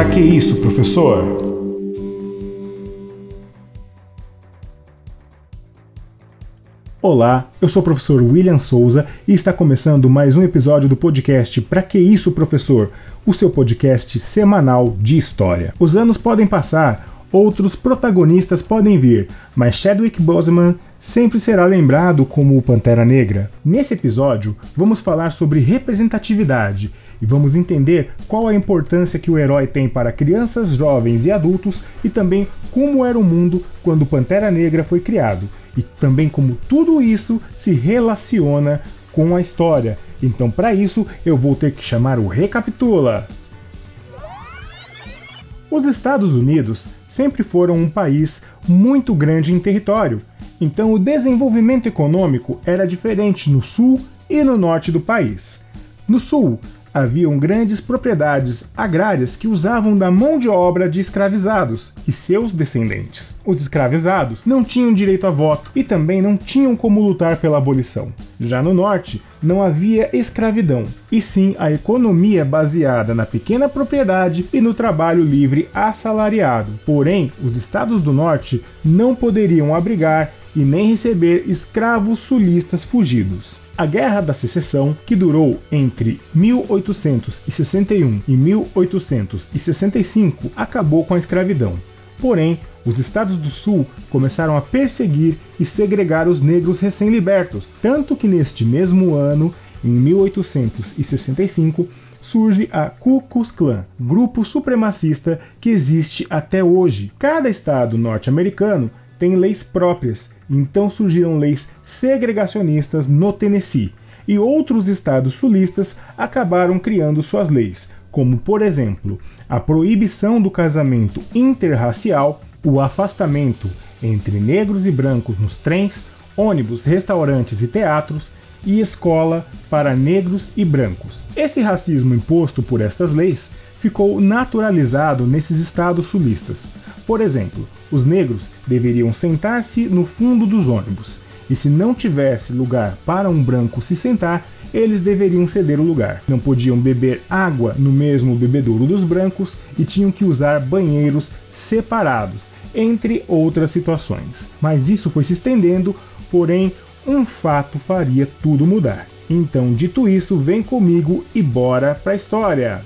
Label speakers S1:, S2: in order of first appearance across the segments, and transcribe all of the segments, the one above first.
S1: Pra que isso, professor? Olá, eu sou o professor William Souza e está começando mais um episódio do podcast Pra que isso, professor? O seu podcast semanal de história. Os anos podem passar, outros protagonistas podem vir, mas Chadwick Boseman sempre será lembrado como o Pantera Negra. Nesse episódio, vamos falar sobre representatividade e vamos entender qual a importância que o herói tem para crianças, jovens e adultos e também como era o mundo quando Pantera Negra foi criado e também como tudo isso se relaciona com a história. Então, para isso, eu vou ter que chamar o Recapitula. Os Estados Unidos sempre foram um país muito grande em território, então o desenvolvimento econômico era diferente no sul e no norte do país. No sul, haviam grandes propriedades agrárias que usavam da mão de obra de escravizados e seus descendentes. Os escravizados não tinham direito a voto e também não tinham como lutar pela abolição. Já no norte, não havia escravidão, e sim a economia baseada na pequena propriedade e no trabalho livre assalariado. Porém, os estados do norte não poderiam abrigar e nem receber escravos sulistas fugidos. A Guerra da Secessão, que durou entre 1861 e 1865, acabou com a escravidão. Porém, os estados do sul começaram a perseguir e segregar os negros recém-libertos, tanto que neste mesmo ano, em 1865, surge a Ku Klux Klan, grupo supremacista que existe até hoje. Cada estado norte-americano tem leis próprias, então surgiram leis segregacionistas no Tennessee, e outros estados sulistas acabaram criando suas leis, como por exemplo a proibição do casamento interracial, o afastamento entre negros e brancos nos trens, ônibus, restaurantes e teatros, e escola para negros e brancos. Esse racismo imposto por estas leis ficou naturalizado nesses estados sulistas. Por exemplo, os negros deveriam sentar-se no fundo dos ônibus, e se não tivesse lugar para um branco se sentar, eles deveriam ceder o lugar. Não podiam beber água no mesmo bebedouro dos brancos e tinham que usar banheiros separados, entre outras situações. Mas isso foi se estendendo, porém, um fato faria tudo mudar. Então, dito isso, vem comigo e bora pra história!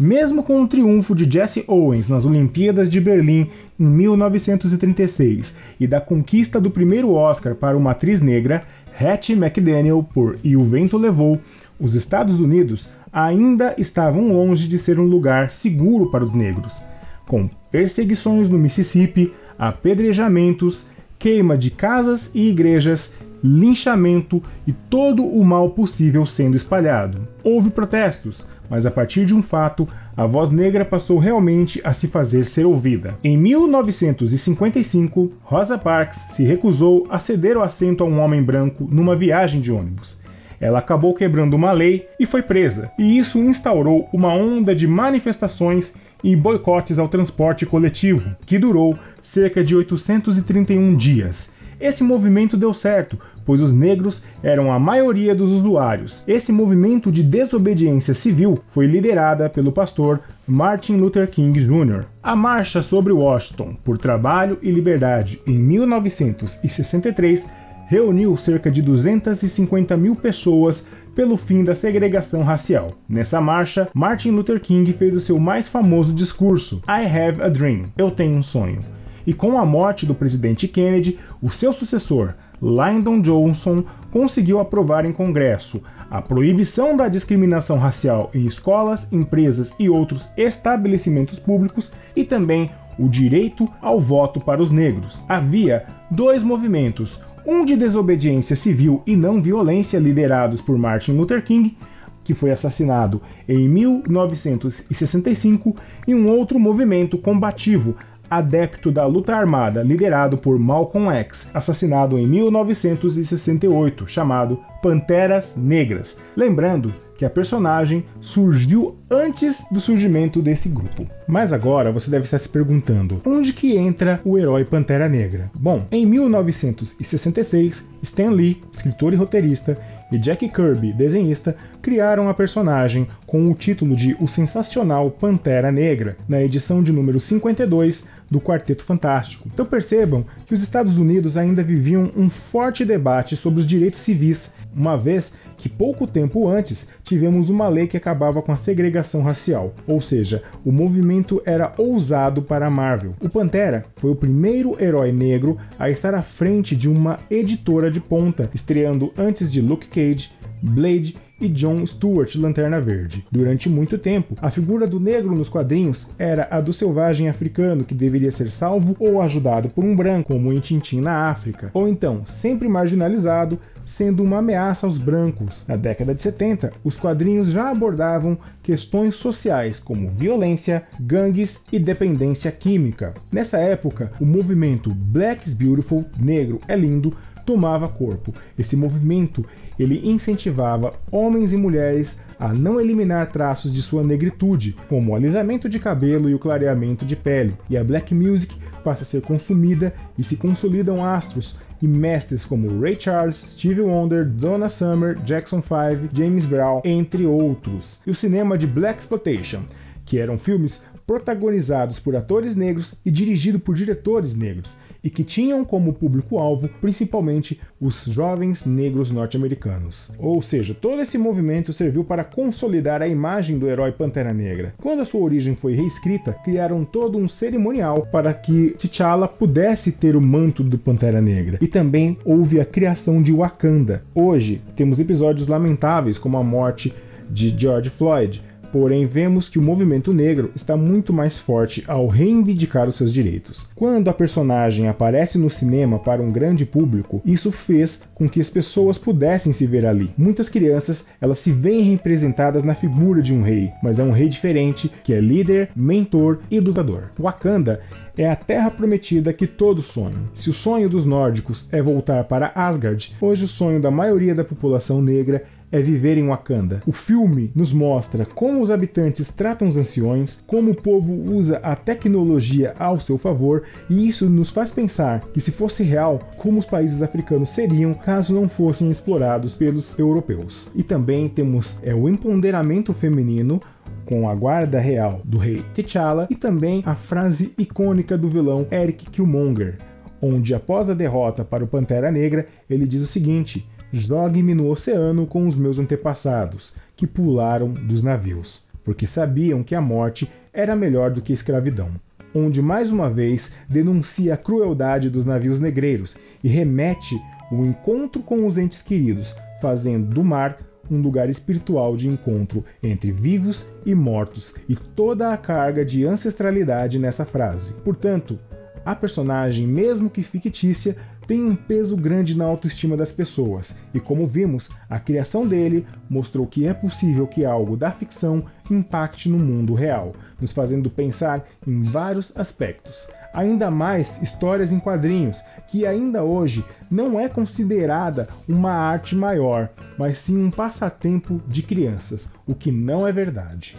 S1: Mesmo com o triunfo de Jesse Owens nas Olimpíadas de Berlim em 1936 e da conquista do primeiro Oscar para uma atriz negra, Hattie McDaniel por E o Vento Levou, os Estados Unidos ainda estavam longe de ser um lugar seguro para os negros, com perseguições no Mississippi, apedrejamentos, queima de casas e igrejas linchamento e todo o mal possível sendo espalhado. Houve protestos, mas a partir de um fato, a voz negra passou realmente a se fazer ser ouvida. Em 1955, Rosa Parks se recusou a ceder o assento a um homem branco numa viagem de ônibus. Ela acabou quebrando uma lei e foi presa, e isso instaurou uma onda de manifestações e boicotes ao transporte coletivo, que durou cerca de 831 dias esse movimento deu certo, pois os negros eram a maioria dos usuários. Esse movimento de desobediência civil foi liderada pelo pastor Martin Luther King Jr. A Marcha sobre Washington por Trabalho e Liberdade em 1963 reuniu cerca de 250 mil pessoas pelo fim da segregação racial. Nessa marcha, Martin Luther King fez o seu mais famoso discurso, I Have a Dream, Eu Tenho um Sonho e com a morte do presidente Kennedy, o seu sucessor, Lyndon Johnson, conseguiu aprovar em Congresso a proibição da discriminação racial em escolas, empresas e outros estabelecimentos públicos e também o direito ao voto para os negros. Havia dois movimentos, um de desobediência civil e não violência liderados por Martin Luther King, que foi assassinado em 1965, e um outro movimento combativo adepto da luta armada liderado por Malcolm X, assassinado em 1968, chamado Panteras Negras. Lembrando que a personagem surgiu antes do surgimento desse grupo. Mas agora você deve estar se perguntando: onde que entra o herói Pantera Negra? Bom, em 1966, Stan Lee, escritor e roteirista, e Jack Kirby, desenhista, criaram a personagem com o título de O Sensacional Pantera Negra, na edição de número 52 do Quarteto Fantástico. Então percebam que os Estados Unidos ainda viviam um forte debate sobre os direitos civis, uma vez que pouco tempo antes tivemos uma lei que acabava com a segregação racial, ou seja, o movimento era ousado para a Marvel. O Pantera foi o primeiro herói negro a estar à frente de uma editora de ponta, estreando antes de Luke Cage, Blade e John Stewart Lanterna Verde. Durante muito tempo, a figura do negro nos quadrinhos era a do selvagem africano que deveria ser salvo ou ajudado por um branco, como em Tintin na África, ou então sempre marginalizado, sendo uma ameaça aos brancos. Na década de 70, os quadrinhos já abordavam questões sociais como violência, gangues e dependência química. Nessa época, o movimento Black is Beautiful, Negro é Lindo, tomava corpo. Esse movimento ele incentivava homens e mulheres a não eliminar traços de sua negritude, como o alisamento de cabelo e o clareamento de pele. E a black music passa a ser consumida e se consolidam astros e mestres como Ray Charles, Stevie Wonder, Donna Summer, Jackson 5, James Brown, entre outros. E o cinema de Black Exploitation, que eram filmes protagonizados por atores negros e dirigidos por diretores negros, e que tinham como público-alvo principalmente os jovens negros norte-americanos. Ou seja, todo esse movimento serviu para consolidar a imagem do herói Pantera Negra. Quando a sua origem foi reescrita, criaram todo um cerimonial para que T'Challa pudesse ter o manto do Pantera Negra. E também houve a criação de Wakanda. Hoje temos episódios lamentáveis como a morte de George Floyd, Porém, vemos que o movimento negro está muito mais forte ao reivindicar os seus direitos. Quando a personagem aparece no cinema para um grande público, isso fez com que as pessoas pudessem se ver ali. Muitas crianças, elas se veem representadas na figura de um rei, mas é um rei diferente que é líder, mentor e lutador. Wakanda é a terra prometida que todos sonham. Se o sonho dos nórdicos é voltar para Asgard, hoje o sonho da maioria da população negra é viver em Wakanda. O filme nos mostra como os habitantes tratam os anciões, como o povo usa a tecnologia ao seu favor, e isso nos faz pensar que se fosse real, como os países africanos seriam caso não fossem explorados pelos europeus. E também temos é, o empoderamento feminino com a guarda real do rei T'Challa e também a frase icônica do vilão Eric Killmonger, onde após a derrota para o Pantera Negra, ele diz o seguinte: Jogue-me no oceano com os meus antepassados, que pularam dos navios, porque sabiam que a morte era melhor do que a escravidão. Onde mais uma vez denuncia a crueldade dos navios negreiros e remete o encontro com os entes queridos, fazendo do mar um lugar espiritual de encontro entre vivos e mortos, e toda a carga de ancestralidade nessa frase. Portanto, a personagem, mesmo que fictícia, tem um peso grande na autoestima das pessoas, e como vimos, a criação dele mostrou que é possível que algo da ficção impacte no mundo real, nos fazendo pensar em vários aspectos. Ainda mais histórias em quadrinhos, que ainda hoje não é considerada uma arte maior, mas sim um passatempo de crianças, o que não é verdade.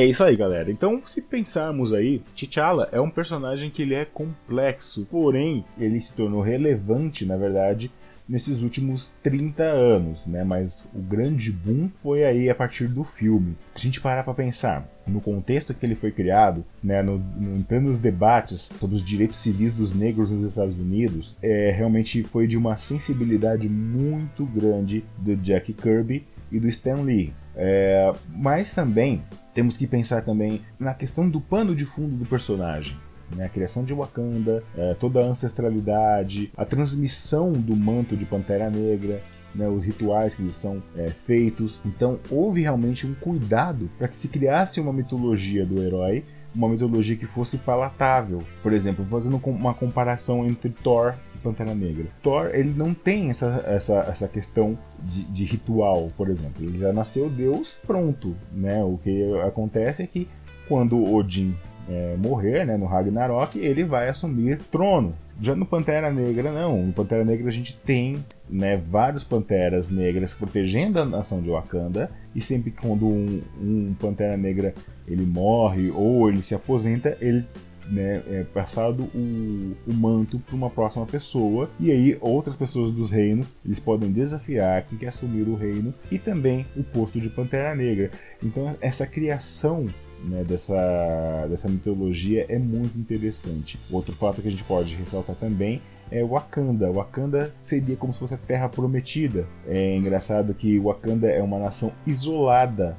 S1: É isso aí, galera. Então, se pensarmos aí, T'Challa é um personagem que ele é complexo, porém ele se tornou relevante, na verdade, nesses últimos 30 anos, né? Mas o grande boom foi aí a partir do filme. Se a gente parar para pensar no contexto que ele foi criado, né, no, no, nos debates sobre os direitos civis dos negros nos Estados Unidos, é, realmente foi de uma sensibilidade muito grande do Jack Kirby e do Stan Lee. É, mas também temos que pensar também na questão do pano de fundo do personagem. Né, a criação de Wakanda, é, toda a ancestralidade, a transmissão do manto de Pantera Negra, né, os rituais que eles são é, feitos. Então houve realmente um cuidado para que se criasse uma mitologia do herói uma mitologia que fosse palatável. Por exemplo, fazendo uma comparação entre Thor Pantera Negra. Thor, ele não tem essa, essa, essa questão de, de ritual, por exemplo. Ele já nasceu Deus pronto, né? O que acontece é que quando Odin
S2: é, morrer, né, no Ragnarok, ele vai assumir trono. Já no Pantera Negra, não. No Pantera Negra a gente tem né, vários Panteras Negras protegendo a nação de Wakanda. E sempre quando um, um Pantera Negra ele morre ou ele se aposenta, ele né, é passado o, o manto para uma próxima pessoa e aí outras pessoas dos reinos eles podem desafiar quem quer assumir o reino e também o posto de Pantera Negra. Então essa criação né, dessa, dessa mitologia é muito interessante. Outro fato que a gente pode ressaltar também é Wakanda. Wakanda seria como se fosse a Terra Prometida. É engraçado que Wakanda é uma nação isolada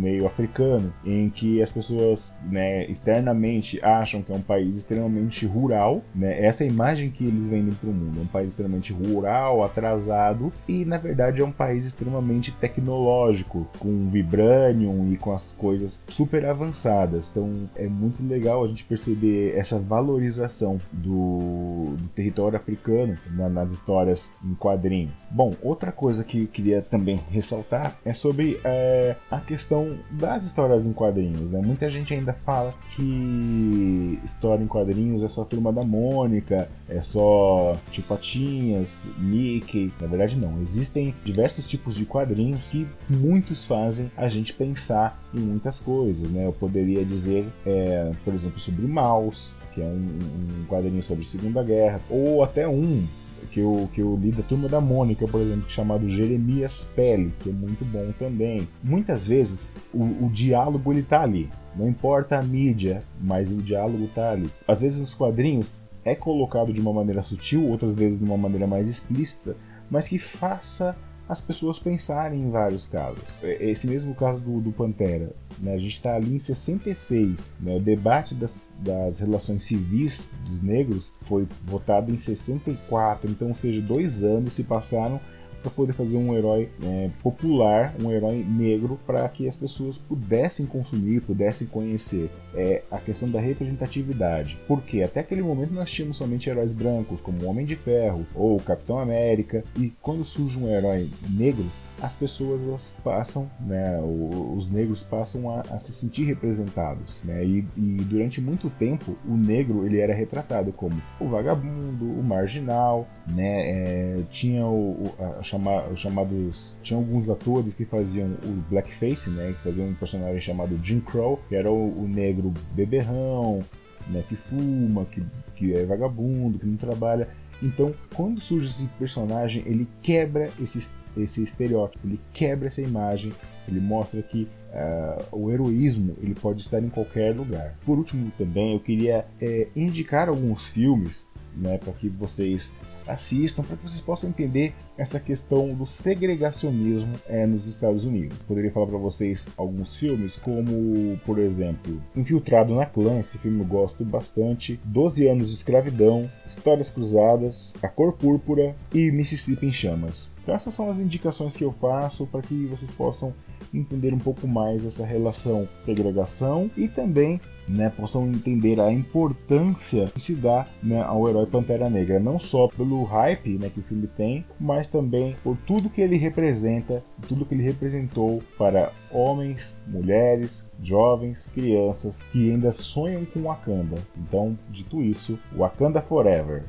S2: meio africano, em que as pessoas né, externamente acham que é um país extremamente rural. Né? Essa é a imagem que eles vendem para o mundo. É um país extremamente rural, atrasado, e na verdade é um país extremamente tecnológico, com vibranium e com as coisas super avançadas. Então é muito legal a gente perceber essa valorização do, do território africano na, nas histórias em quadrinhos. Bom, outra coisa que eu queria também ressaltar é sobre é, a questão das histórias em quadrinhos. Né? Muita gente ainda fala que história em quadrinhos é só a turma da Mônica, é só Tio Patinhas, Mickey. Na verdade, não. Existem diversos tipos de quadrinhos que muitos fazem a gente pensar em muitas coisas. Né? Eu poderia dizer, é, por exemplo, sobre Mouse, que é um, um quadrinho sobre Segunda Guerra, ou até um que eu, que eu li da Turma da Mônica, por exemplo, chamado Jeremias Pele, que é muito bom também. Muitas vezes o, o diálogo ele tá ali, não importa a mídia, mas o diálogo tá ali. Às vezes os quadrinhos é colocado de uma maneira sutil, outras vezes de uma maneira mais explícita, mas que faça as pessoas pensarem em vários casos. É, esse mesmo caso do, do Pantera, né, a gente está ali em 66. Né, o debate das, das relações civis dos negros foi votado em 64, então, ou seja, dois anos se passaram para poder fazer um herói é, popular, um herói negro, para que as pessoas pudessem consumir, pudessem conhecer. É a questão da representatividade. Porque até aquele momento nós tínhamos somente heróis brancos, como o Homem de Ferro ou o Capitão América, e quando surge um herói negro, as pessoas elas passam, né, os negros passam a, a se sentir representados, né, e, e, durante muito tempo o negro ele era retratado como o vagabundo, o marginal, né, é, tinha o, o chama, os chamados, tinha alguns atores que faziam o blackface, né, que faziam um personagem chamado Jim Crow, que era o, o negro beberrão, né, que fuma, que, que é vagabundo, que não trabalha. Então, quando surge esse personagem, ele quebra esses esse estereótipo, ele quebra essa imagem, ele mostra que uh, o heroísmo ele pode estar em qualquer lugar. Por último, também eu queria é, indicar alguns filmes né, para que vocês assistam para que vocês possam entender essa questão do segregacionismo é, nos Estados Unidos. Poderia falar para vocês alguns filmes, como, por exemplo, Infiltrado na Clã, esse filme eu gosto bastante, 12 anos de escravidão, Histórias Cruzadas, A Cor Púrpura e Mississippi em Chamas. Então essas são as indicações que eu faço para que vocês possam entender um pouco mais essa relação segregação e também né, possam entender a importância que se dá né, ao herói Pantera Negra, não só pelo hype né, que o filme tem, mas também por tudo que ele representa, tudo que ele representou para homens, mulheres, jovens, crianças que ainda sonham com Wakanda. Então, dito isso, Wakanda Forever.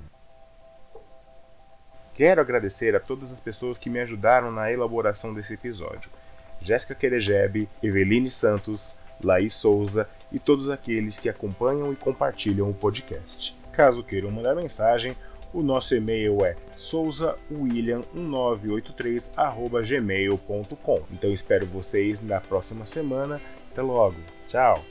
S3: Quero agradecer a todas as pessoas que me ajudaram na elaboração desse episódio. Jéssica Querejebe, Eveline Santos, Laís Souza e todos aqueles que acompanham e compartilham o podcast. Caso queiram mandar mensagem, o nosso e-mail é souzawilliam1983@gmail.com. Então espero vocês na próxima semana. Até logo. Tchau.